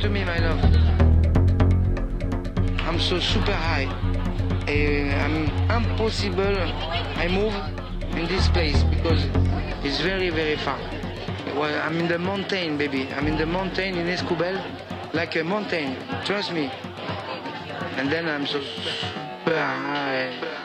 to me, my love. I'm so super high. Eh, I'm impossible. I move in this place because it's very, very far. Well, I'm in the mountain, baby. I'm in the mountain in Escobel, like a mountain. Trust me. And then I'm so super high.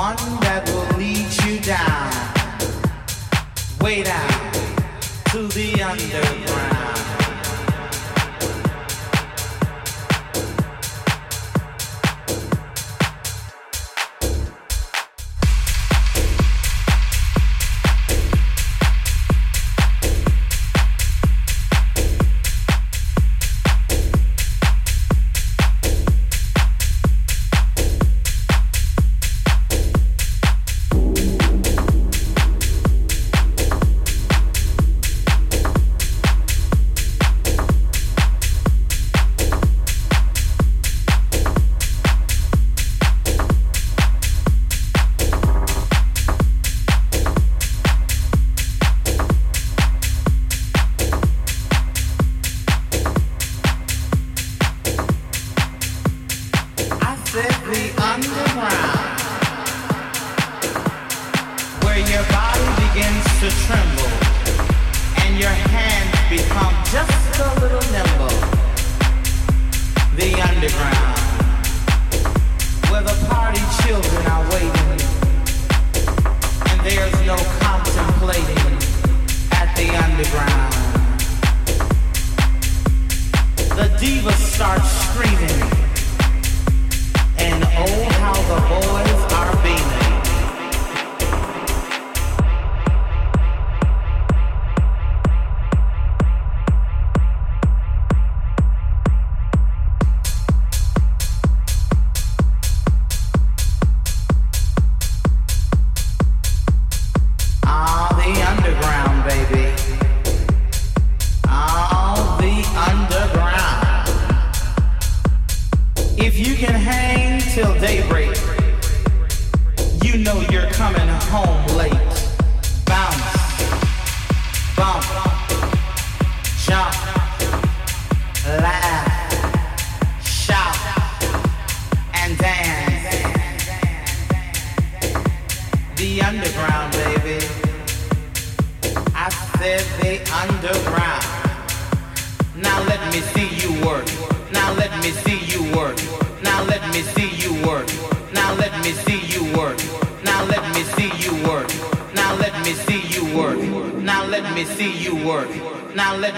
one that will lead you down, way down to the underground.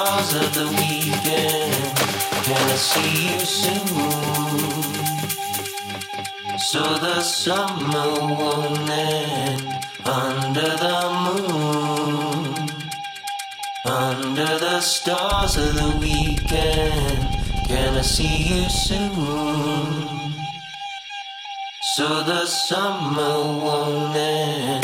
stars of the weekend. Can I see you soon? So the summer won't end under the moon, under the stars of the weekend. Can I see you soon? So the summer won't end.